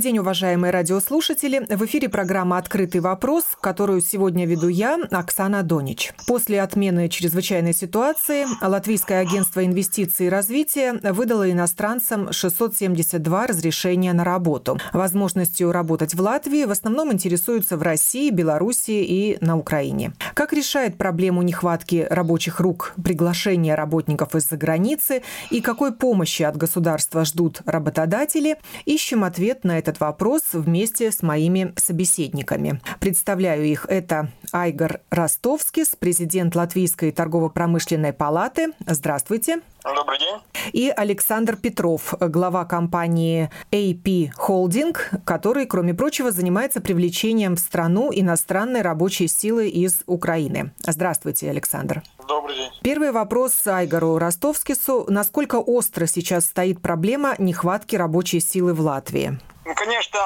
Добрый день, уважаемые радиослушатели. В эфире программа «Открытый вопрос», которую сегодня веду я, Оксана Донич. После отмены чрезвычайной ситуации Латвийское агентство инвестиций и развития выдало иностранцам 672 разрешения на работу. Возможностью работать в Латвии в основном интересуются в России, Белоруссии и на Украине. Как решает проблему нехватки рабочих рук приглашение работников из-за границы и какой помощи от государства ждут работодатели, ищем ответ на этот вопрос вместе с моими собеседниками. Представляю их. Это Айгор Ростовскис, президент Латвийской торгово-промышленной палаты. Здравствуйте. Добрый день. И Александр Петров, глава компании AP Holding, который, кроме прочего, занимается привлечением в страну иностранной рабочей силы из Украины. Здравствуйте, Александр. Добрый день. Первый вопрос Айгору Ростовскису. Насколько остро сейчас стоит проблема нехватки рабочей силы в Латвии? Ну, конечно,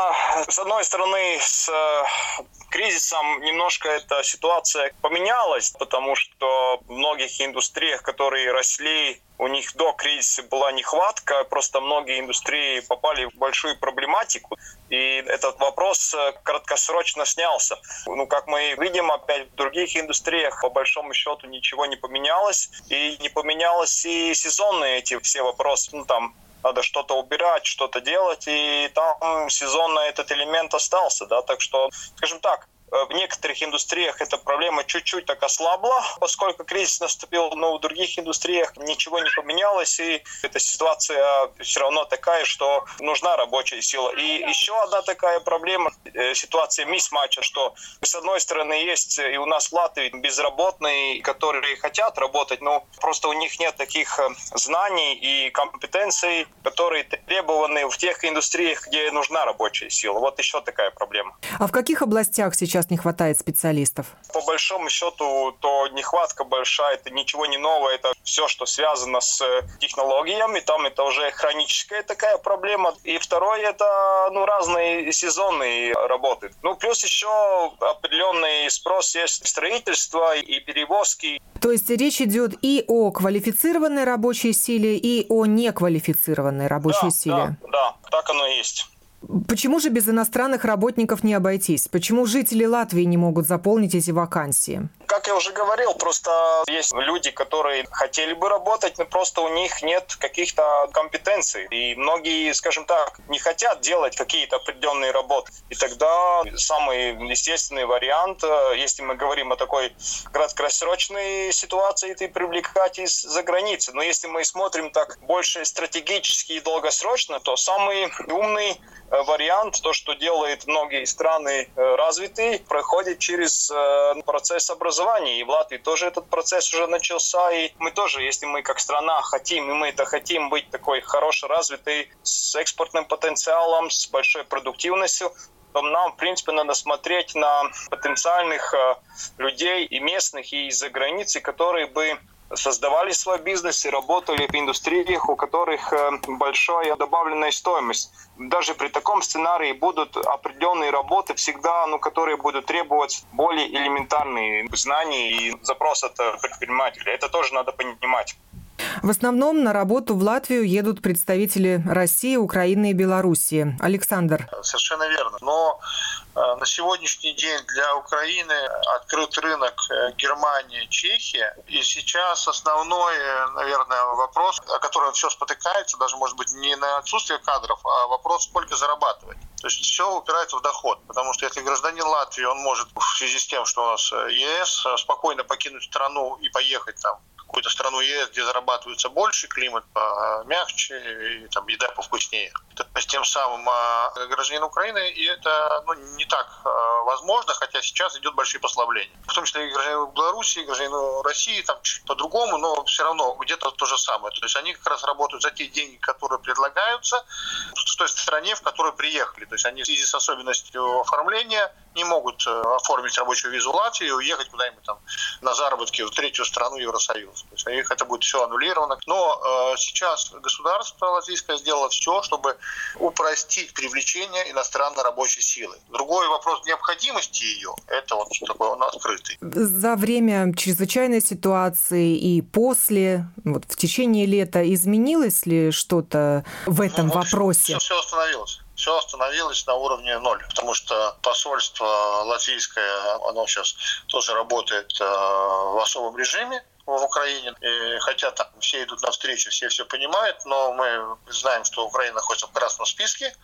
с одной стороны, с э, кризисом немножко эта ситуация поменялась, потому что в многих индустриях, которые росли, у них до кризиса была нехватка, просто многие индустрии попали в большую проблематику, и этот вопрос э, краткосрочно снялся. Ну, как мы видим, опять в других индустриях по большому счету ничего не поменялось, и не поменялось и сезонные эти все вопросы, ну, там надо что-то убирать, что-то делать, и там сезонно этот элемент остался, да, так что, скажем так, в некоторых индустриях эта проблема чуть-чуть так ослабла, поскольку кризис наступил, но в других индустриях ничего не поменялось, и эта ситуация все равно такая, что нужна рабочая сила. И еще одна такая проблема, э, ситуация мисс-матча, что с одной стороны есть и у нас в Латвии безработные, которые хотят работать, но просто у них нет таких э, знаний и компетенций, которые требованы в тех индустриях, где нужна рабочая сила. Вот еще такая проблема. А в каких областях сейчас сейчас не хватает специалистов? По большому счету, то нехватка большая, это ничего не новое, это все, что связано с технологиями, там это уже хроническая такая проблема. И второе, это ну, разные сезонные работы. Ну, плюс еще определенный спрос есть строительство и перевозки. То есть речь идет и о квалифицированной рабочей силе, и о неквалифицированной рабочей да, силе. Да, да, так оно и есть. Почему же без иностранных работников не обойтись? Почему жители Латвии не могут заполнить эти вакансии? Как я уже говорил, просто есть люди, которые хотели бы работать, но просто у них нет каких-то компетенций. И многие, скажем так, не хотят делать какие-то определенные работы. И тогда самый естественный вариант, э, если мы говорим о такой краткосрочной ситуации, это привлекать из-за границы. Но если мы смотрим так больше стратегически и долгосрочно, то самый умный Э, вариант, то, что делают многие страны э, развитые, проходит через процесс образования. И в Латвии тоже этот процесс уже начался. И мы тоже, если мы как страна хотим, и мы это хотим быть такой хорошо развитой, с экспортным потенциалом, с большой продуктивностью, то нам, в принципе, надо смотреть на потенциальных людей и местных, и из-за границы, которые бы создавали свой бизнес и работали в индустриях, у которых э, большая добавленная стоимость. Даже при таком сценарии будут определенные работы всегда, ну, которые будут требовать более элементарные знания и запрос от предпринимателя. Это тоже надо понимать. В основном на работу в Латвию едут представители России, Украины и Белоруссии. Александр. Совершенно верно. Но э, на сегодняшний день для Украины открыт рынок э, Германия, Чехия. И сейчас основной, наверное, вопрос, о котором все спотыкается, даже, может быть, не на отсутствие кадров, а вопрос, сколько зарабатывать. То есть все упирается в доход, потому что если гражданин Латвии, он может в связи с тем, что у нас э, ЕС, спокойно покинуть страну и поехать там какую-то страну ЕС, где зарабатывается больше, климат мягче и там еда повкуснее. то есть тем самым э, гражданин Украины, и это ну, не так э, возможно, хотя сейчас идет большие послабления. В том числе и гражданину Беларуси, и гражданину России, там чуть по-другому, но все равно где-то то же самое. То есть они как раз работают за те деньги, которые предлагаются в той стране, в которую приехали. То есть они в связи с особенностью оформления не могут оформить рабочую визу Латвии и уехать куда-нибудь там на заработки в третью страну Евросоюза. То есть у них это будет все аннулировано. Но э, сейчас государство латвийское сделало все, чтобы упростить привлечение иностранной рабочей силы. Другой вопрос необходимости ее, это вот такой он открытый. За время чрезвычайной ситуации и после, вот в течение лета, изменилось ли что-то в этом ну, вопросе? Все, все остановилось все остановилось на уровне ноль, потому что посольство латвийское, оно сейчас тоже работает э, в особом режиме, в Украине. И хотя там все идут навстречу, все все понимают, но мы знаем, что Украина находится в красном списке.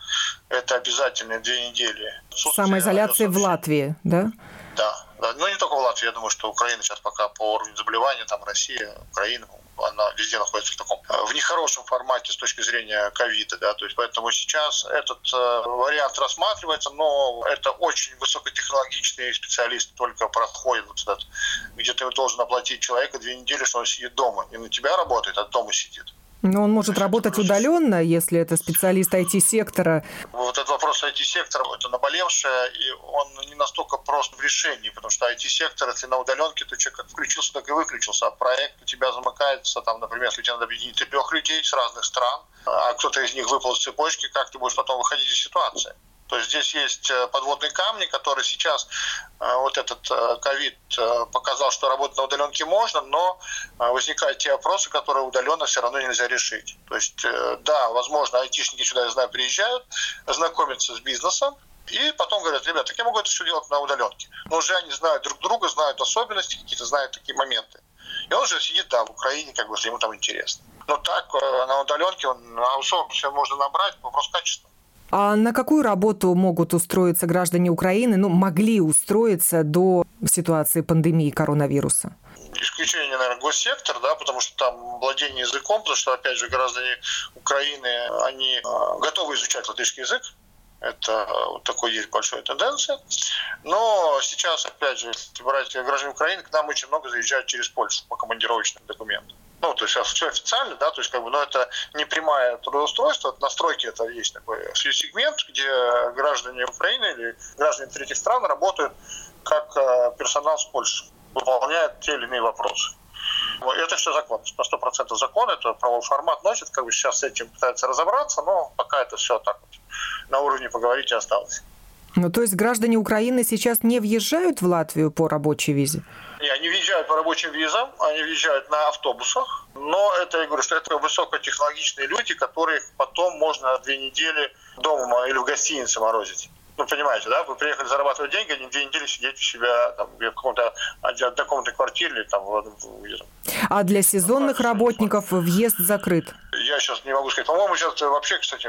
Это обязательно две недели. Самоизоляция в Латвии, да? Да, да. Ну, не только в Латвии. Я думаю, что Украина сейчас пока по уровню заболевания, там Россия, Украина, она везде находится в таком, э, в нехорошем формате с точки зрения ковида, да, то есть поэтому сейчас этот э, вариант рассматривается, но это очень высокотехнологичные специалисты только проходят вот этот, где ты должен оплатить человека две недели, что он сидит дома, и на тебя работает, а дома сидит. Но он может работать удаленно, если это специалист IT-сектора. Вот этот вопрос IT-сектора – это наболевшее, и он не настолько прост в решении, потому что IT-сектор, если на удаленке, то человек как включился, так и выключился, а проект у тебя замыкается, там, например, если тебе надо объединить трех людей с разных стран, а кто-то из них выпал с цепочки, как ты будешь потом выходить из ситуации? То есть здесь есть э, подводные камни, которые сейчас э, вот этот э, ковид показал, что работать на удаленке можно, но возникают те вопросы, которые удаленно все равно нельзя решить. То есть, да, возможно, айтишники сюда, я знаю, приезжают, знакомятся с бизнесом, и потом говорят, ребята, так я могу это все делать на удаленке. Но уже они знают друг друга, знают особенности какие-то, знают такие моменты. И он уже сидит, да, в Украине, как бы, ему там интересно. Но так, на удаленке, на аутсорс все можно набрать, вопрос качества. А на какую работу могут устроиться граждане Украины, ну, могли устроиться до ситуации пандемии коронавируса? исключение, наверное, госсектор, да, потому что там владение языком, потому что, опять же, граждане Украины, они а, готовы изучать латышский язык, это вот такой есть большая тенденция. Но сейчас, опять же, если брать граждан Украины, к нам очень много заезжают через Польшу по командировочным документам ну, то есть все официально, да, то есть как бы, но это не прямое трудоустройство, от настройки это есть такой сегмент, где граждане Украины или граждане третьих стран работают как э, персонал с Польши, выполняют те или иные вопросы. Это все закон, на 100% закон, это правовой формат носит, как бы сейчас с этим пытаются разобраться, но пока это все так вот на уровне поговорить и осталось. Ну, то есть граждане Украины сейчас не въезжают в Латвию по рабочей визе? Не, они въезжают по рабочим визам, они въезжают на автобусах, но это, я говорю, что это высокотехнологичные люди, которых потом можно две недели дома или в гостинице морозить. Ну, понимаете, да, вы приехали зарабатывать деньги, не две недели сидеть у себя там, в каком-то однокомнатной квартире или там, в, в, А для сезонных работников въезд закрыт? Я сейчас не могу сказать. По-моему, сейчас вообще, кстати,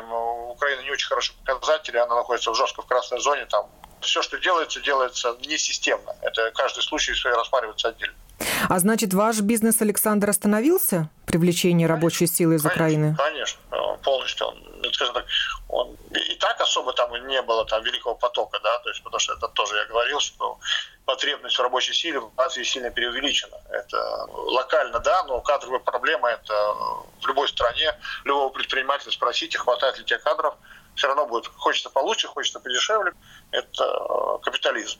Украина не очень хорошие показатели, она находится в жестко в красной зоне, там все, что делается, делается не системно. Это каждый случай рассматривается отдельно. А значит, ваш бизнес, Александр, остановился? Привлечение рабочей силы из конечно, Украины? Конечно, полностью. Он, ну, скажем так, он и так особо там не было там великого потока, да, то есть потому что это тоже я говорил, что потребность в рабочей силе в Латвии сильно преувеличена. Это локально, да, но кадровая проблема это в любой стране, любого предпринимателя спросите, хватает ли тех кадров, все равно будет, хочется получше, хочется подешевле, это капитализм.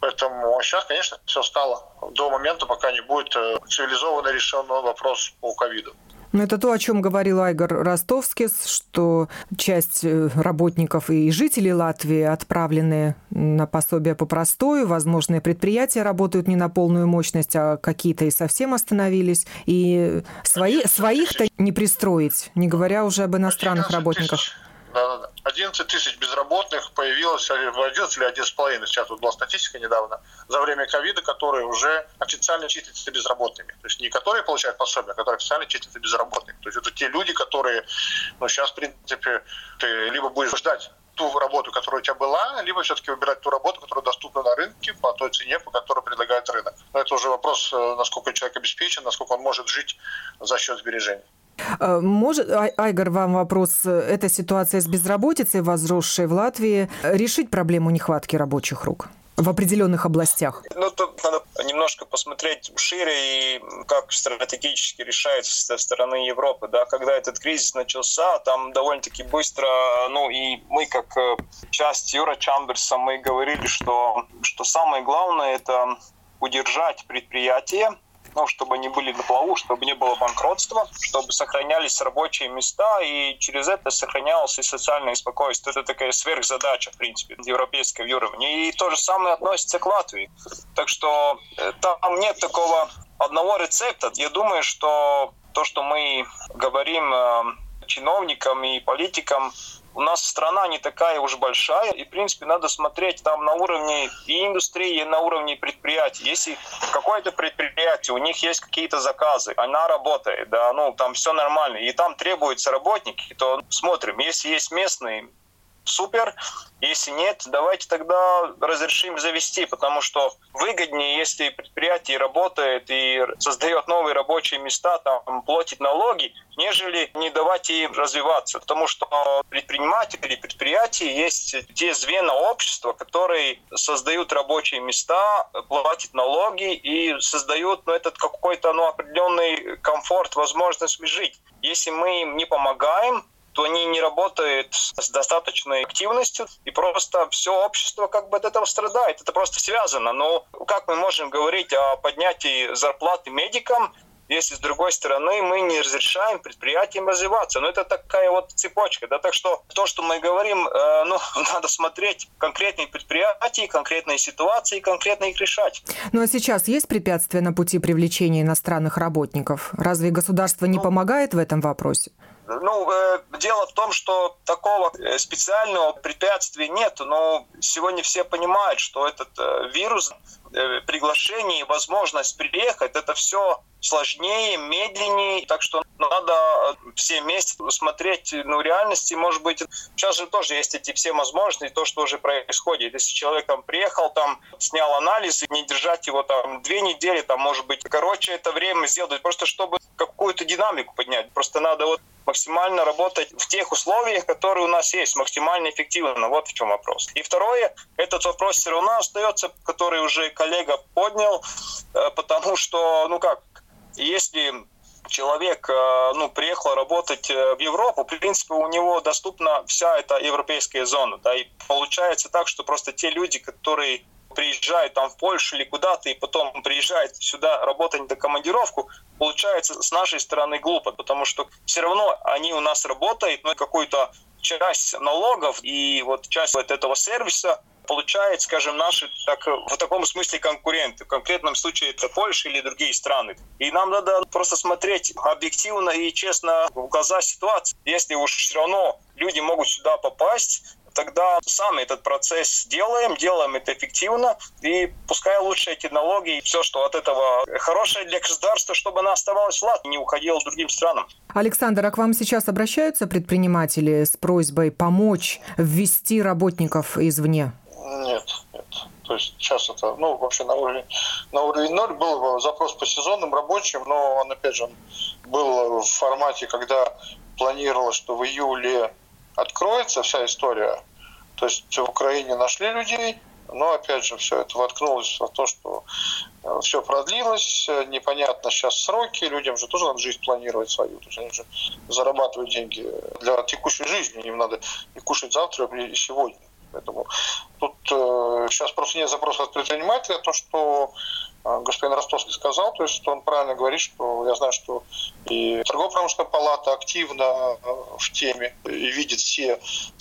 Поэтому сейчас, конечно, все стало до момента, пока не будет э, цивилизованно решен вопрос по ковиду. Ну, это то, о чем говорил Айгор Ростовскис, что часть э, работников и жителей Латвии отправлены на пособие по простою, возможные предприятия работают не на полную мощность, а какие-то и совсем остановились, и свои, своих-то не пристроить, не говоря уже об иностранных работниках. Да, да, да. 11 тысяч безработных появилось, 11 или 11,5, сейчас вот была статистика недавно, за время ковида, которые уже официально числятся безработными. То есть не которые получают пособие, а которые официально числятся безработными. То есть это те люди, которые, ну, сейчас, в принципе, ты либо будешь ждать ту работу, которая у тебя была, либо все-таки выбирать ту работу, которая доступна на рынке по той цене, по которой предлагает рынок. Но это уже вопрос, э, насколько человек обеспечен, насколько он может жить за счет сбережений. Э, может, Айгор, вам вопрос, эта ситуация с безработицей, возросшей в Латвии, решить проблему нехватки рабочих рук? в определенных областях? Ну, тут надо немножко посмотреть шире и как стратегически решается со стороны Европы. Да, когда этот кризис начался, там довольно-таки быстро, ну и мы как э, часть Юра Чамберса, мы говорили, что, что самое главное это удержать предприятие, ну, чтобы они были на плаву, чтобы не было банкротства, чтобы сохранялись рабочие места, и через это сохранялось и социальное спокойствие. Это такая сверхзадача, в принципе, европейского уровня. И то же самое относится к Латвии. Так что э, там нет такого одного рецепта. Я думаю, что то, что мы говорим э, чиновникам и политикам, у нас страна не такая уж большая, и, в принципе, надо смотреть там на уровне и индустрии, и на уровне предприятий. Если какое-то предприятие, у них есть какие-то заказы, она работает, да, ну, там все нормально, и там требуются работники, то смотрим, если есть местные, супер. Если нет, давайте тогда разрешим завести, потому что выгоднее, если предприятие работает и создает новые рабочие места, там, платит налоги, нежели не давать им развиваться. Потому что предприниматели, предприятия есть те звена общества, которые создают рабочие места, платят налоги и создают ну, этот какой-то ну, определенный комфорт, возможность жить. Если мы им не помогаем, то они не работают с достаточной активностью, и просто все общество как бы от этого страдает. Это просто связано. Но как мы можем говорить о поднятии зарплаты медикам, если с другой стороны мы не разрешаем предприятиям развиваться. Но ну, это такая вот цепочка. Да? Так что то, что мы говорим, э, ну, надо смотреть конкретные предприятия, конкретные ситуации, конкретно их решать. Ну а сейчас есть препятствия на пути привлечения иностранных работников? Разве государство не ну, помогает в этом вопросе? Ну, э, дело в том, что такого э, специального препятствия нет, но сегодня все понимают, что этот э, вирус, приглашение и возможность приехать, это все сложнее, медленнее, так что надо все вместе смотреть ну, реальности, может быть, сейчас же тоже есть эти все возможности, то, что уже происходит. Если человек там приехал, там снял анализ, не держать его там две недели, там, может быть, короче, это время сделать, просто чтобы какую-то динамику поднять. Просто надо вот максимально работать в тех условиях, которые у нас есть, максимально эффективно. Вот в чем вопрос. И второе, этот вопрос все равно остается, который уже коллега поднял, э, потому что, ну как, если человек э, ну, приехал работать э, в Европу, в принципе, у него доступна вся эта европейская зона. Да, и получается так, что просто те люди, которые приезжают там в Польшу или куда-то, и потом приезжают сюда работать на командировку, получается с нашей стороны глупо, потому что все равно они у нас работают, но какую-то часть налогов и вот часть вот этого сервиса получает, скажем, наши так, в таком смысле конкуренты. В конкретном случае это Польша или другие страны. И нам надо просто смотреть объективно и честно в глаза ситуации. Если уж все равно люди могут сюда попасть, тогда сами этот процесс делаем, делаем это эффективно, и пускай лучше эти налоги, все, что от этого хорошее для государства, чтобы она оставалась в Латвии, не уходила другим странам. Александр, а к вам сейчас обращаются предприниматели с просьбой помочь ввести работников извне? Нет, нет. То есть сейчас это, ну, вообще на уровень, на уровень ноль был запрос по сезонным рабочим, но он, опять же, был в формате, когда планировалось, что в июле откроется вся история. То есть в Украине нашли людей, но опять же все это воткнулось в то, что э, все продлилось, непонятно сейчас сроки, людям же тоже надо жизнь планировать свою, то есть они же зарабатывают деньги для текущей жизни, им надо и кушать завтра, и сегодня. Поэтому тут э, сейчас просто нет запроса от предпринимателя, то, что э, господин Ростовский сказал, то есть что он правильно говорит, что я знаю, что и торгово-промышленная палата активно э, в теме и видит все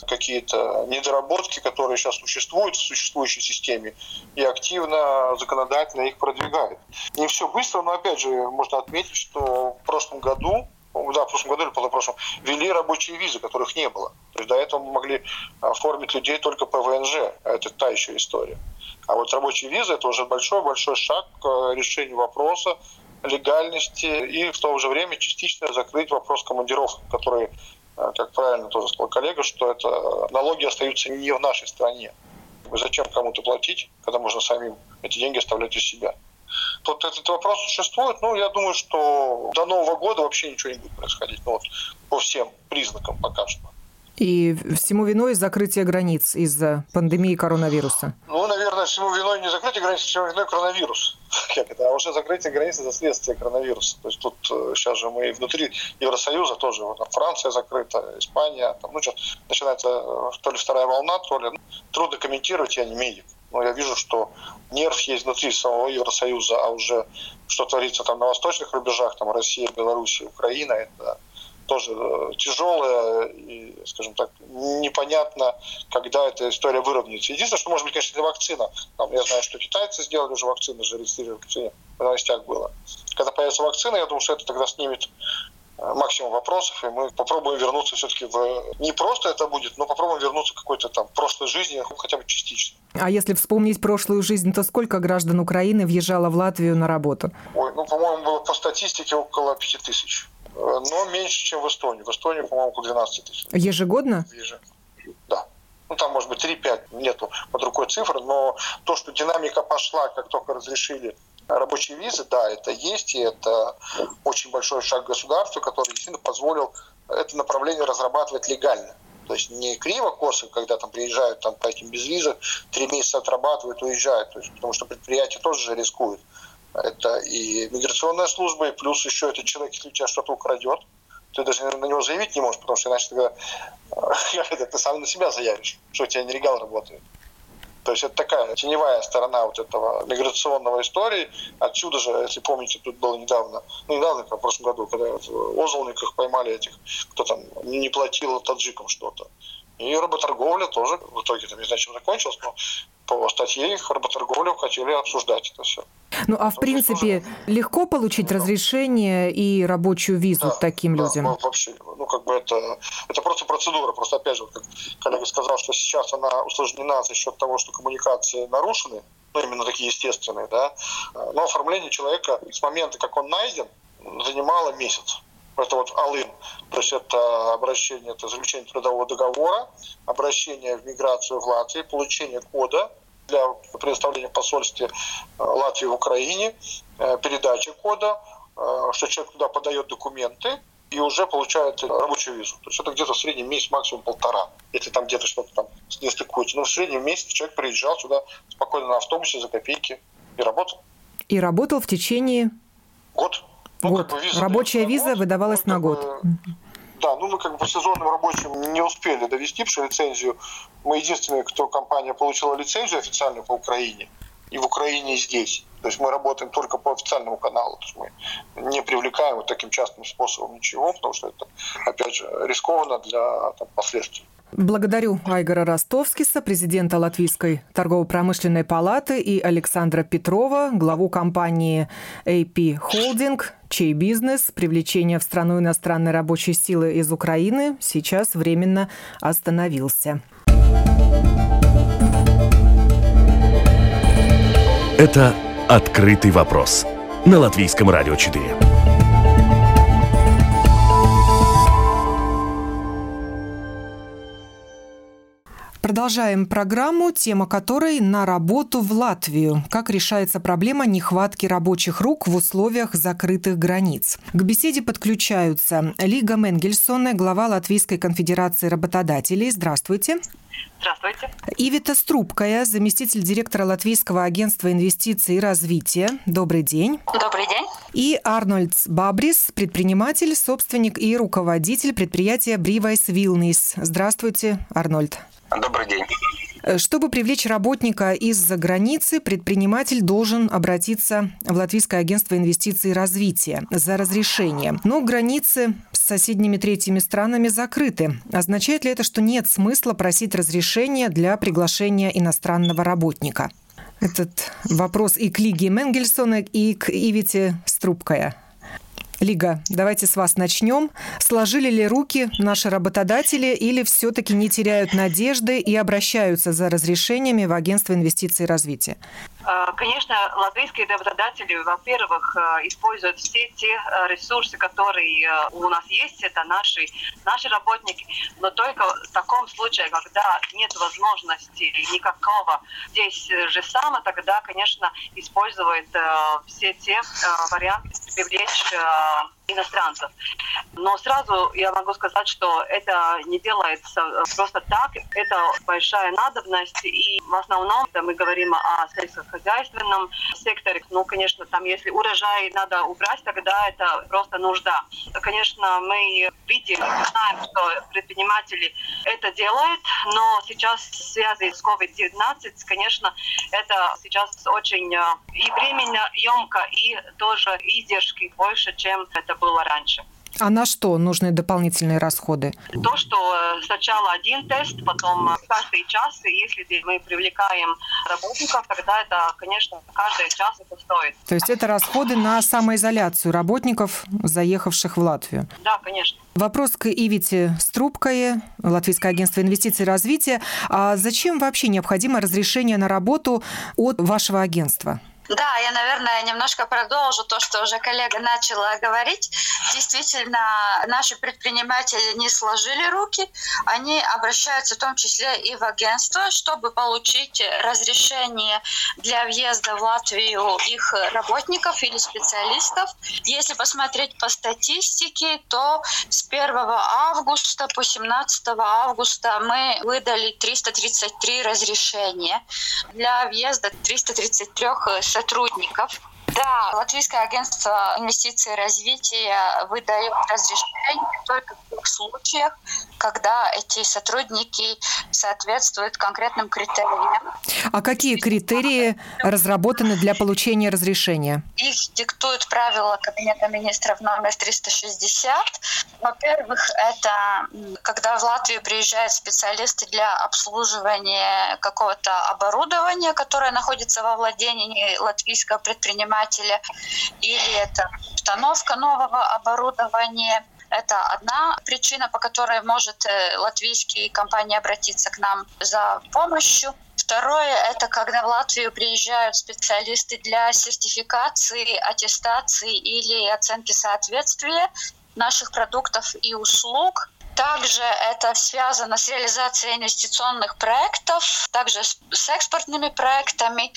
какие-то недоработки, которые сейчас существуют в существующей системе, и активно законодательно их продвигает. Не все быстро, но опять же можно отметить, что в прошлом году да, в прошлом году или позапрошлом, ввели рабочие визы, которых не было. То есть до этого мы могли оформить людей только по ВНЖ, а это та еще история. А вот рабочие визы – это уже большой-большой шаг к решению вопроса легальности и в то же время частично закрыть вопрос командировок, который, э, как правильно тоже сказал коллега, что это налоги остаются не в нашей стране. Зачем кому-то платить, когда можно самим эти деньги оставлять у себя? Тут этот вопрос существует, но я думаю, что до Нового года вообще ничего не будет происходить. Ну, вот, по всем признакам пока что. И всему виной закрытие границ из-за пандемии коронавируса? Ну, наверное, всему виной не закрытие границ, всему виной коронавирус. Как это? А уже закрытие границ – это следствие коронавируса. То есть тут сейчас э, же мы внутри Евросоюза тоже, вот, Франция закрыта, Испания, там, ну, что начинается э, то ли вторая волна, то ли... Ну, трудно комментировать, я не медик. Но я вижу, что нерв есть внутри самого Евросоюза, а уже что творится там на восточных рубежах, там Россия, Беларусь, Украина, это тоже э, тяжелая и, скажем так, непонятно, когда эта история выровняется. Единственное, что может быть, конечно, это вакцина. Там, я знаю, что китайцы сделали уже вакцину, уже регистрировали вакцину, в новостях было. Когда появится вакцина, я думаю, что это тогда снимет максимум вопросов, и мы попробуем вернуться все-таки в... Не просто это будет, но попробуем вернуться к какой-то там прошлой жизни, хотя бы частично. А если вспомнить прошлую жизнь, то сколько граждан Украины въезжало в Латвию на работу? Ой, ну, по-моему, было по статистике около пяти тысяч но меньше, чем в Эстонии. В Эстонии, по-моему, около 12 тысяч. Ежегодно? Ежегодно. Да. Ну, там, может быть, 3-5, нету под рукой цифр, но то, что динамика пошла, как только разрешили рабочие визы, да, это есть, и это очень большой шаг государства, который действительно позволил это направление разрабатывать легально. То есть не криво-косо, когда там приезжают там, по этим безвизах, три месяца отрабатывают, уезжают. Есть, потому что предприятия тоже же рискуют. Это и миграционная служба, и плюс еще этот человек, если у тебя что-то украдет, ты даже на него заявить не можешь, потому что иначе тогда э, ты сам на себя заявишь, что у тебя нелегал работает. То есть это такая теневая сторона вот этого миграционного истории. Отсюда же, если помните, тут было недавно, ну недавно, в прошлом году, когда в Озолниках поймали этих, кто там не платил таджикам что-то. И работорговля тоже в итоге, там, не знаю, чем закончилась, но по статье их работорговлю хотели обсуждать это все. Ну, а в ну, принципе, тоже... легко получить да. разрешение и рабочую визу да, таким да, людям? вообще, ну, как бы это, это просто процедура. Просто, опять же, как коллега сказал, что сейчас она усложнена за счет того, что коммуникации нарушены, ну, именно такие естественные, да, но оформление человека с момента, как он найден, занимало месяц. Это вот Алын, то есть это обращение, это заключение трудового договора, обращение в миграцию в Латвии, получение кода для предоставления посольства э, Латвии в Украине, э, передача кода, э, что человек туда подает документы, и уже получает рабочую визу. То есть это где-то в среднем месяц, максимум полтора. Если там где-то что-то там не стыкуется. Но в среднем месяц человек приезжал сюда спокойно на автобусе за копейки и работал. И работал в течение... Год. Ну, год. Как бы виза Рабочая виза год, выдавалась ну, на год. Бы, да, ну мы как бы по сезонным рабочим не успели довести, потому что лицензию мы единственные, кто компания получила лицензию официальную по Украине. И в Украине, и здесь. То есть мы работаем только по официальному каналу. То есть мы не привлекаем вот таким частным способом ничего, потому что это, опять же, рискованно для там, последствий. Благодарю Айгора Ростовскиса, президента Латвийской торгово-промышленной палаты, и Александра Петрова, главу компании AP Holding, чей бизнес привлечение в страну иностранной рабочей силы из Украины сейчас временно остановился. Это «Открытый вопрос» на Латвийском радио 4. Продолжаем программу, тема которой «На работу в Латвию. Как решается проблема нехватки рабочих рук в условиях закрытых границ». К беседе подключаются Лига Менгельсона, глава Латвийской конфедерации работодателей. Здравствуйте. Здравствуйте. Ивита Струбкая, заместитель директора Латвийского агентства инвестиций и развития. Добрый день. Добрый день. И Арнольд Бабрис, предприниматель, собственник и руководитель предприятия Бривайс Вилнис. Здравствуйте, Арнольд. Добрый день. Э, чтобы привлечь работника из-за границы, предприниматель должен обратиться в Латвийское агентство инвестиций и развития за разрешением. Но границы с соседними третьими странами закрыты. Означает ли это, что нет смысла просить разрешения для приглашения иностранного работника? Этот вопрос и к Лиге Менгельсона, и к Ивите Струбкая. Лига, давайте с вас начнем. Сложили ли руки наши работодатели или все-таки не теряют надежды и обращаются за разрешениями в Агентство инвестиций и развития? Э, конечно, латвийские работодатели, во-первых, э, используют все те э, ресурсы, которые у нас есть, это наши, наши работники, но только в таком случае, когда нет возможности никакого здесь же самое, тогда, конечно, используют все те варианты привлечь иностранцев. Но сразу я могу сказать, что это не делается просто так. Это большая надобность. И в основном да, мы говорим о сельскохозяйственном секторе. Ну, конечно, там если урожай надо убрать, тогда это просто нужда. Конечно, мы видим, знаем, что предприниматели это делают, но сейчас в связи с COVID-19, конечно, это сейчас очень э, и временно емко, и тоже издержки больше, чем это было раньше. А на что нужны дополнительные расходы? То, что э, сначала один тест, потом э, каждый час, и если мы привлекаем работников, тогда это, конечно, каждый час это стоит. То есть это расходы на самоизоляцию работников, заехавших в Латвию? Да, конечно. Вопрос к Ивите Струбкое, Латвийское агентство инвестиций и развития. А зачем вообще необходимо разрешение на работу от вашего агентства? Да, я, наверное, немножко продолжу то, что уже коллега начала говорить. Действительно, наши предприниматели не сложили руки, они обращаются в том числе и в агентство, чтобы получить разрешение для въезда в Латвию их работников или специалистов. Если посмотреть по статистике, то с 1 августа по 17 августа мы выдали 333 разрешения для въезда 333 сотрудников. Да, Латвийское агентство инвестиций и развития выдает разрешение только в тех случаях, когда эти сотрудники соответствуют конкретным критериям. А какие критерии разработаны для получения разрешения? Их диктуют правила Кабинета министров номер 360. Во-первых, это когда в Латвию приезжают специалисты для обслуживания какого-то оборудования, которое находится во владении латвийского предпринимателя, или это установка нового оборудования, это одна причина, по которой может э, латвийские компании обратиться к нам за помощью. Второе – это когда в Латвию приезжают специалисты для сертификации, аттестации или оценки соответствия наших продуктов и услуг – также это связано с реализацией инвестиционных проектов, также с экспортными проектами.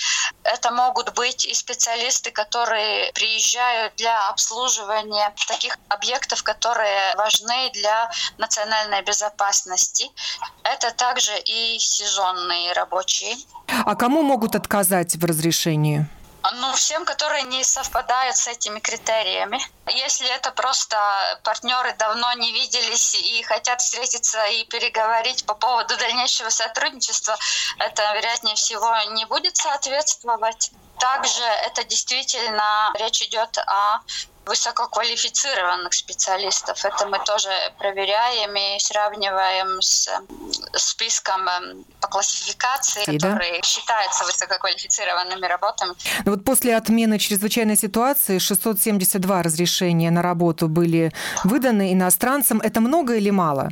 Это могут быть и специалисты, которые приезжают для обслуживания таких объектов, которые важны для национальной безопасности. Это также и сезонные рабочие. А кому могут отказать в разрешении? Ну, всем, которые не совпадают с этими критериями. Если это просто партнеры давно не виделись и хотят встретиться и переговорить по поводу дальнейшего сотрудничества, это, вероятнее всего, не будет соответствовать. Также это действительно речь идет о высококвалифицированных специалистов. Это мы тоже проверяем и сравниваем с списком эм, по классификации, и, которые да? считаются высококвалифицированными работами. Но ну вот после отмены чрезвычайной ситуации 672 разрешения на работу были выданы иностранцам. Это много или мало?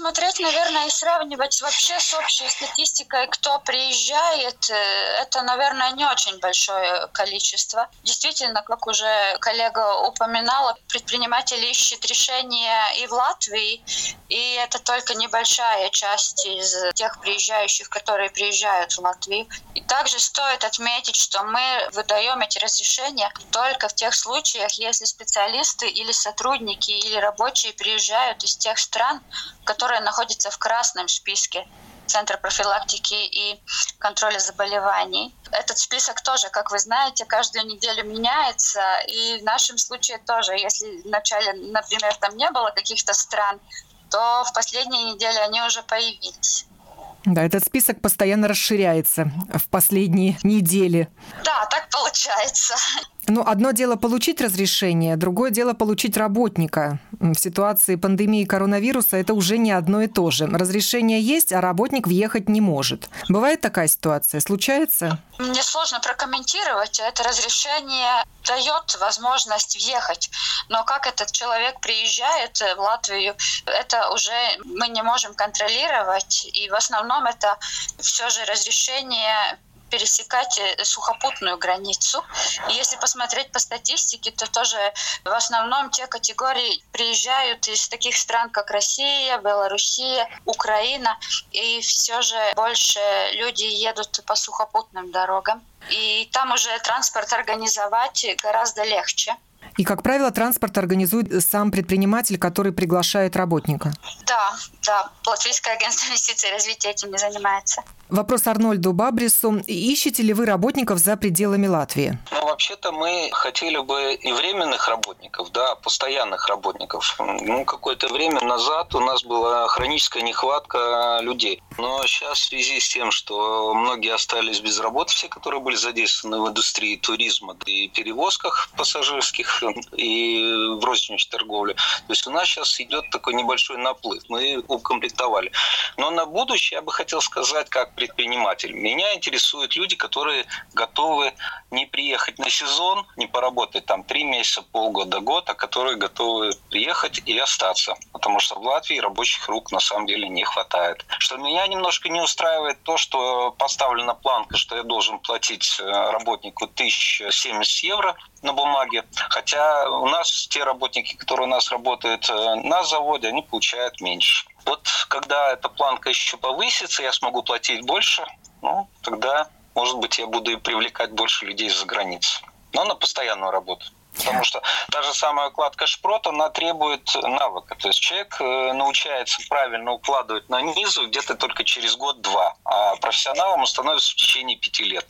Смотреть, наверное, и сравнивать вообще с общей статистикой, кто приезжает, э, это, наверное, не очень большое количество. Действительно, как уже коллега упоминала, предприниматели ищут решения и в Латвии, и это только небольшая часть из тех приезжающих, которые приезжают в Латвию. И также стоит отметить, что мы выдаем эти разрешения только в тех случаях, если специалисты или сотрудники или рабочие приезжают из тех стран, которые находятся в красном списке Центра профилактики и контроля заболеваний. Этот список тоже, как вы знаете, каждую неделю меняется, и в нашем случае тоже, если вначале, например, там не было каких-то стран, то в последние недели они уже появились. Да, этот список постоянно расширяется в последние недели. Да, так получается. Ну, одно дело получить разрешение, другое дело получить работника. В ситуации пандемии коронавируса это уже не одно и то же. Разрешение есть, а работник въехать не может. Бывает такая ситуация? Случается? Мне сложно прокомментировать. Это разрешение дает возможность въехать. Но как этот человек приезжает в Латвию, это уже мы не можем контролировать. И в основном это все же разрешение пересекать э, сухопутную границу. И если посмотреть по статистике, то тоже в основном те категории приезжают из таких стран, как Россия, Белоруссия, Украина. И все же больше люди едут по сухопутным дорогам. И там уже транспорт организовать гораздо легче. И, как правило, транспорт организует сам предприниматель, который приглашает работника. Да, да. Латвийское агентство инвестиций и развития этим не занимается. Вопрос Арнольду Бабрису. Ищете ли вы работников за пределами Латвии? Ну, вообще-то мы хотели бы и временных работников, да, постоянных работников. Ну, какое-то время назад у нас была хроническая нехватка людей. Но сейчас в связи с тем, что многие остались без работы, все, которые были задействованы в индустрии туризма и перевозках пассажирских и в розничной торговле, то есть у нас сейчас идет такой небольшой наплыв. Мы укомплектовали. Но на будущее я бы хотел сказать, как предприниматель. Меня интересуют люди, которые готовы не приехать на сезон, не поработать там три месяца, полгода, год, а которые готовы приехать и остаться. Потому что в Латвии рабочих рук на самом деле не хватает. Что меня немножко не устраивает то, что поставлена планка, что я должен платить э, работнику 1070 евро на бумаге. Хотя у нас те работники, которые у нас работают э, на заводе, они получают меньше. Вот когда эта планка еще повысится, я смогу платить больше, ну, тогда, может быть, я буду и привлекать больше людей из-за границы. Но на постоянную работу. Потому что та же самая укладка шпрот, она требует навыка. То есть человек э, научается правильно укладывать на низу где-то только через год-два. А профессионалом он становится в течение пяти лет.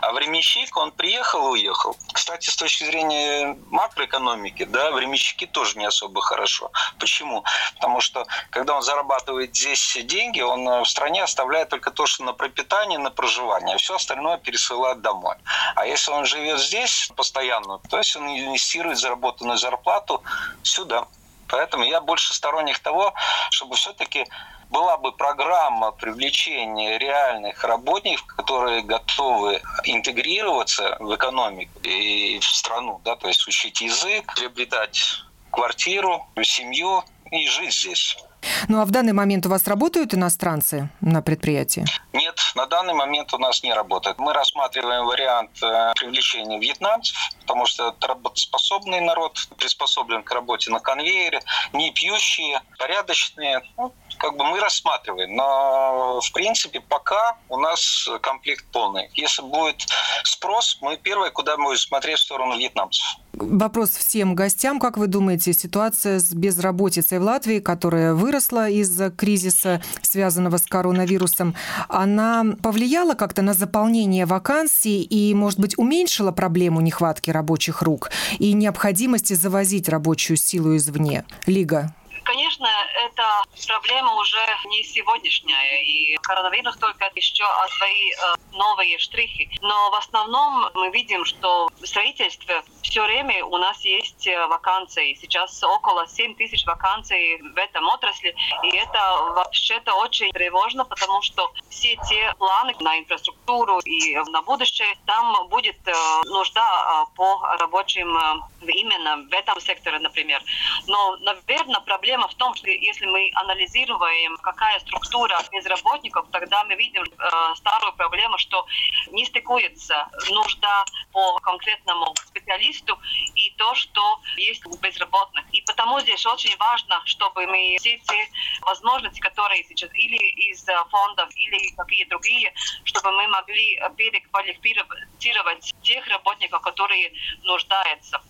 А временщик, он приехал и уехал. Кстати, с точки зрения макроэкономики, да, временщики тоже не особо хорошо. Почему? Потому что когда он зарабатывает здесь деньги, он э, в стране оставляет только то, что на пропитание, на проживание, а все остальное пересылает домой. А если он живет здесь постоянно, то есть он инвестировать заработанную зарплату сюда. Поэтому я больше сторонник того, чтобы все-таки была бы программа привлечения реальных работников, которые готовы интегрироваться в экономику и в страну, да, то есть учить язык, приобретать квартиру, семью и жить здесь. Ну а в данный момент у вас работают иностранцы на предприятии? Нет, на данный момент у нас не работает. Мы рассматриваем вариант э, привлечения вьетнамцев, потому что это работоспособный народ, приспособлен к работе на конвейере, не пьющие, порядочные. Ну, как бы мы рассматриваем. Но, в принципе, пока у нас комплект полный. Если будет спрос, мы первые, куда мы будем смотреть в сторону вьетнамцев. Вопрос всем гостям. Как вы думаете, ситуация с безработицей в Латвии, которая выросла из-за кризиса, связанного с коронавирусом, она повлияла как-то на заполнение вакансий и, может быть, уменьшила проблему нехватки рабочих рук и необходимости завозить рабочую силу извне? Лига, Конечно, эта проблема уже не сегодняшняя, и коронавирус только еще свои э, новые штрихи. Но в основном мы видим, что в строительстве все время у нас есть э, вакансии. Сейчас около 7 тысяч вакансий в этом отрасли, и это вообще-то очень тревожно, потому что все те планы на инфраструктуру и на будущее, там будет э, нужда по рабочим именно в этом секторе, например. Но, наверное, проблема в том, что если мы анализируем, какая структура безработников, тогда мы видим э, старую проблему, что не стыкуется нужда по конкретному специалисту и то, что есть у безработных. И потому здесь очень важно, чтобы мы все те возможности, которые сейчас или из фондов, или какие другие, чтобы мы могли переквалифицировать тех работников, которые нуждаются.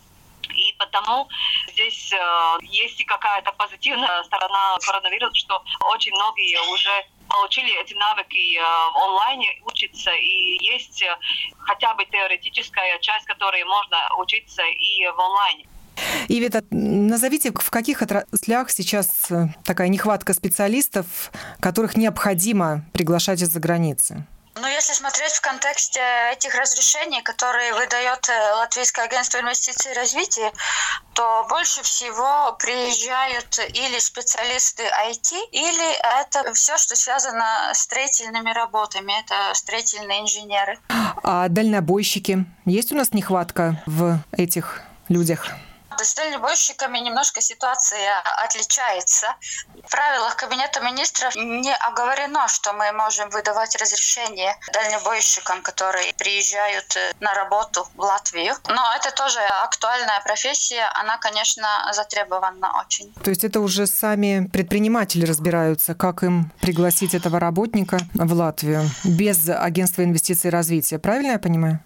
И потому здесь э, есть и какая-то позитивная сторона коронавируса, что очень многие уже получили эти навыки э, в онлайне учиться, и есть э, хотя бы теоретическая часть, которой можно учиться и в онлайне. Ивета, назовите, в каких отраслях сейчас э, такая нехватка специалистов, которых необходимо приглашать из-за границы? Ну, если смотреть в контексте этих разрешений, которые выдает э, Латвийское агентство инвестиций и развития, то больше всего приезжают или специалисты IT, или это все, что связано с строительными работами, это строительные инженеры. А дальнобойщики? Есть у нас нехватка в этих людях? С дальнобойщиками немножко ситуация отличается. В правилах Кабинета министров не оговорено, что мы можем выдавать разрешение дальнобойщикам, которые приезжают э, на работу в Латвию. Но это тоже актуальная профессия, она, конечно, затребована очень. То есть это уже сами предприниматели разбираются, как им пригласить этого работника в Латвию без агентства инвестиций и развития. Правильно я понимаю?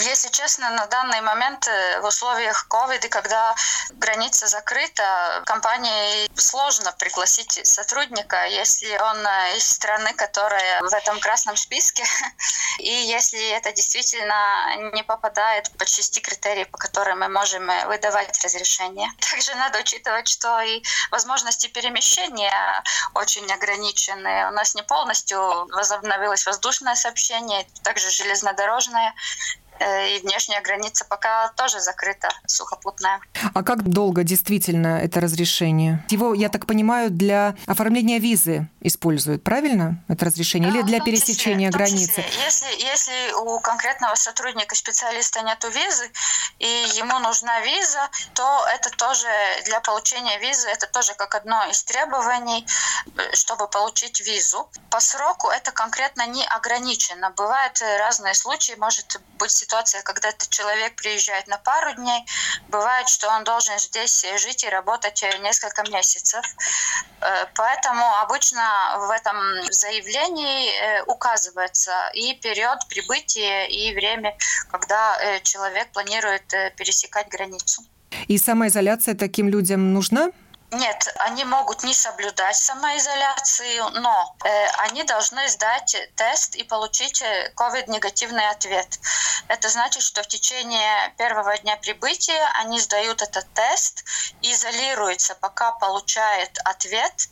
Если честно, на данный момент э, в условиях COVID, когда граница закрыта, компании сложно пригласить сотрудника, если он э, из страны, которая в этом красном списке, и если это действительно не попадает под шести критерий, по которым мы можем э, выдавать разрешение. Также надо учитывать, что и возможности перемещения очень ограничены. У нас не полностью возобновилось воздушное сообщение, также железнодорожное и внешняя граница пока тоже закрыта, сухопутная. А как долго действительно это разрешение? Его, я так понимаю, для оформления визы используют, правильно? Это разрешение? Или для пересечения числе, границы? Если, если у конкретного сотрудника, специалиста нет визы, и ему нужна виза, то это тоже для получения визы, это тоже как одно из требований, э, чтобы получить визу. По сроку это конкретно не ограничено. Бывают разные случаи, может быть ситуация, когда этот человек приезжает на пару дней, бывает, что он должен здесь жить и работать несколько месяцев. Э, поэтому обычно в этом заявлении э, указывается и период прибытия, и время, когда э, человек планирует пересекать границу. И самоизоляция таким людям нужна? Нет, они могут не соблюдать самоизоляцию, но э, они должны сдать тест и получить COVID-негативный э, ответ. Это значит, что в течение первого дня прибытия они сдают этот тест, изолируются, пока получают ответ.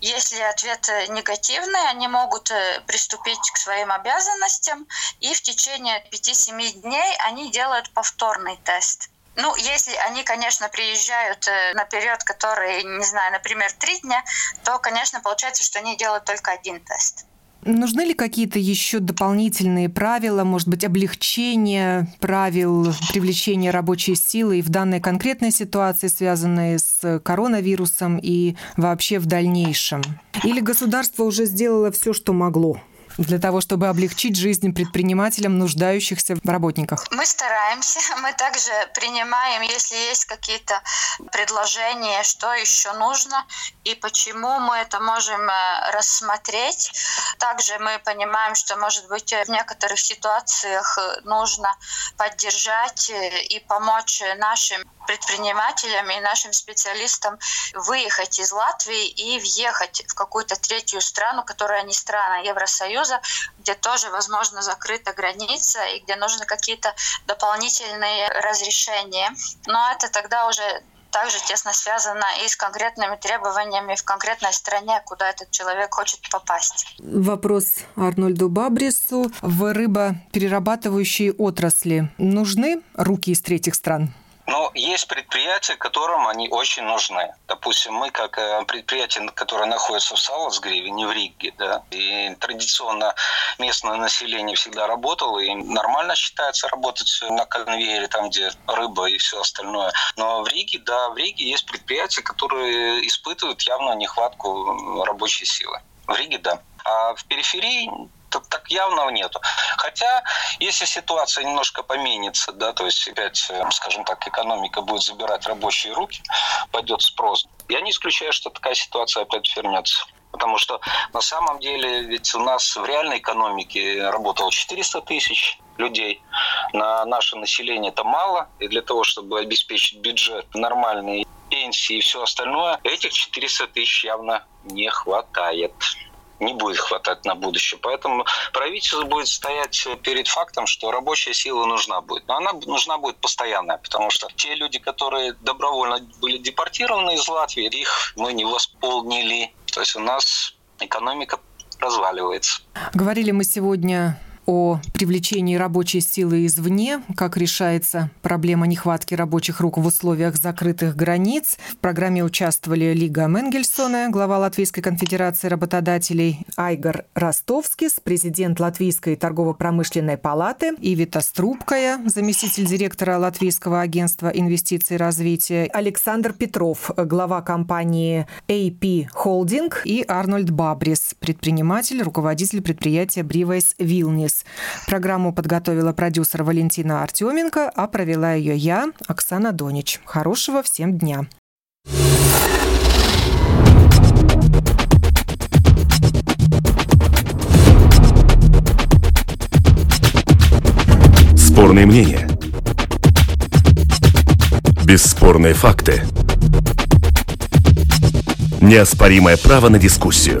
Если ответ негативный, они могут э, приступить к своим обязанностям, и в течение 5-7 дней они делают повторный тест. Ну, если они, конечно, приезжают э, на период, который, не знаю, например, три дня, то, конечно, получается, что они делают только один тест. Нужны ли какие-то еще дополнительные правила, может быть, облегчение правил привлечения рабочей силы в данной конкретной ситуации, связанной с коронавирусом и вообще в дальнейшем? Или государство уже сделало все, что могло? Для того, чтобы облегчить жизнь предпринимателям, нуждающихся в работниках? Мы стараемся. Мы также принимаем, если есть какие-то предложения, что еще нужно и почему мы это можем э, рассмотреть. Также мы понимаем, что, может быть, в некоторых ситуациях нужно поддержать э, и помочь нашим предпринимателям и нашим специалистам выехать из Латвии и въехать в какую-то третью страну, которая не страна Евросоюза, где тоже, возможно, закрыта граница и где нужны какие-то дополнительные разрешения. Но это тогда уже также тесно связано и с конкретными требованиями в конкретной стране, куда этот человек хочет попасть. Вопрос Арнольду Бабрису. В рыбоперерабатывающей отрасли нужны руки из третьих стран? Но есть предприятия, которым они очень нужны. Допустим, мы как э, предприятие, которое находится в Саласгриве, не в Риге, да, и традиционно местное население всегда работало, и нормально считается работать на конвейере, там, где рыба и все остальное. Но в Риге, да, в Риге есть предприятия, которые испытывают явную нехватку рабочей силы. В Риге, да. А в периферии так явного нету. Хотя, если ситуация немножко поменится, да, то есть опять, э, скажем так, экономика будет забирать рабочие руки, пойдет спрос, я не исключаю, что такая ситуация опять вернется. Потому что на самом деле ведь у нас в реальной экономике работало 400 тысяч людей. На наше население это мало. И для того, чтобы обеспечить бюджет нормальные пенсии и все остальное, этих 400 тысяч явно не хватает не будет хватать на будущее. Поэтому правительство будет стоять перед фактом, что рабочая сила нужна будет. Но она нужна будет постоянная, потому что те люди, которые добровольно были депортированы из Латвии, их мы не восполнили. То есть у нас экономика разваливается. Говорили мы сегодня о привлечении рабочей силы извне, как решается проблема нехватки рабочих рук в условиях закрытых границ. В программе участвовали Лига Менгельсона, глава Латвийской конфедерации работодателей, Айгор Ростовскис, президент Латвийской торгово-промышленной палаты, Ивита Струбкая, заместитель директора Латвийского агентства инвестиций и развития, Александр Петров, глава компании AP Holding и Арнольд Бабрис, предприниматель, руководитель предприятия Бривайс Вилнис. Программу подготовила продюсер Валентина Артеменко, а провела ее я, Оксана Донич. Хорошего всем дня! Спорные мнения. Бесспорные факты. Неоспоримое право на дискуссию.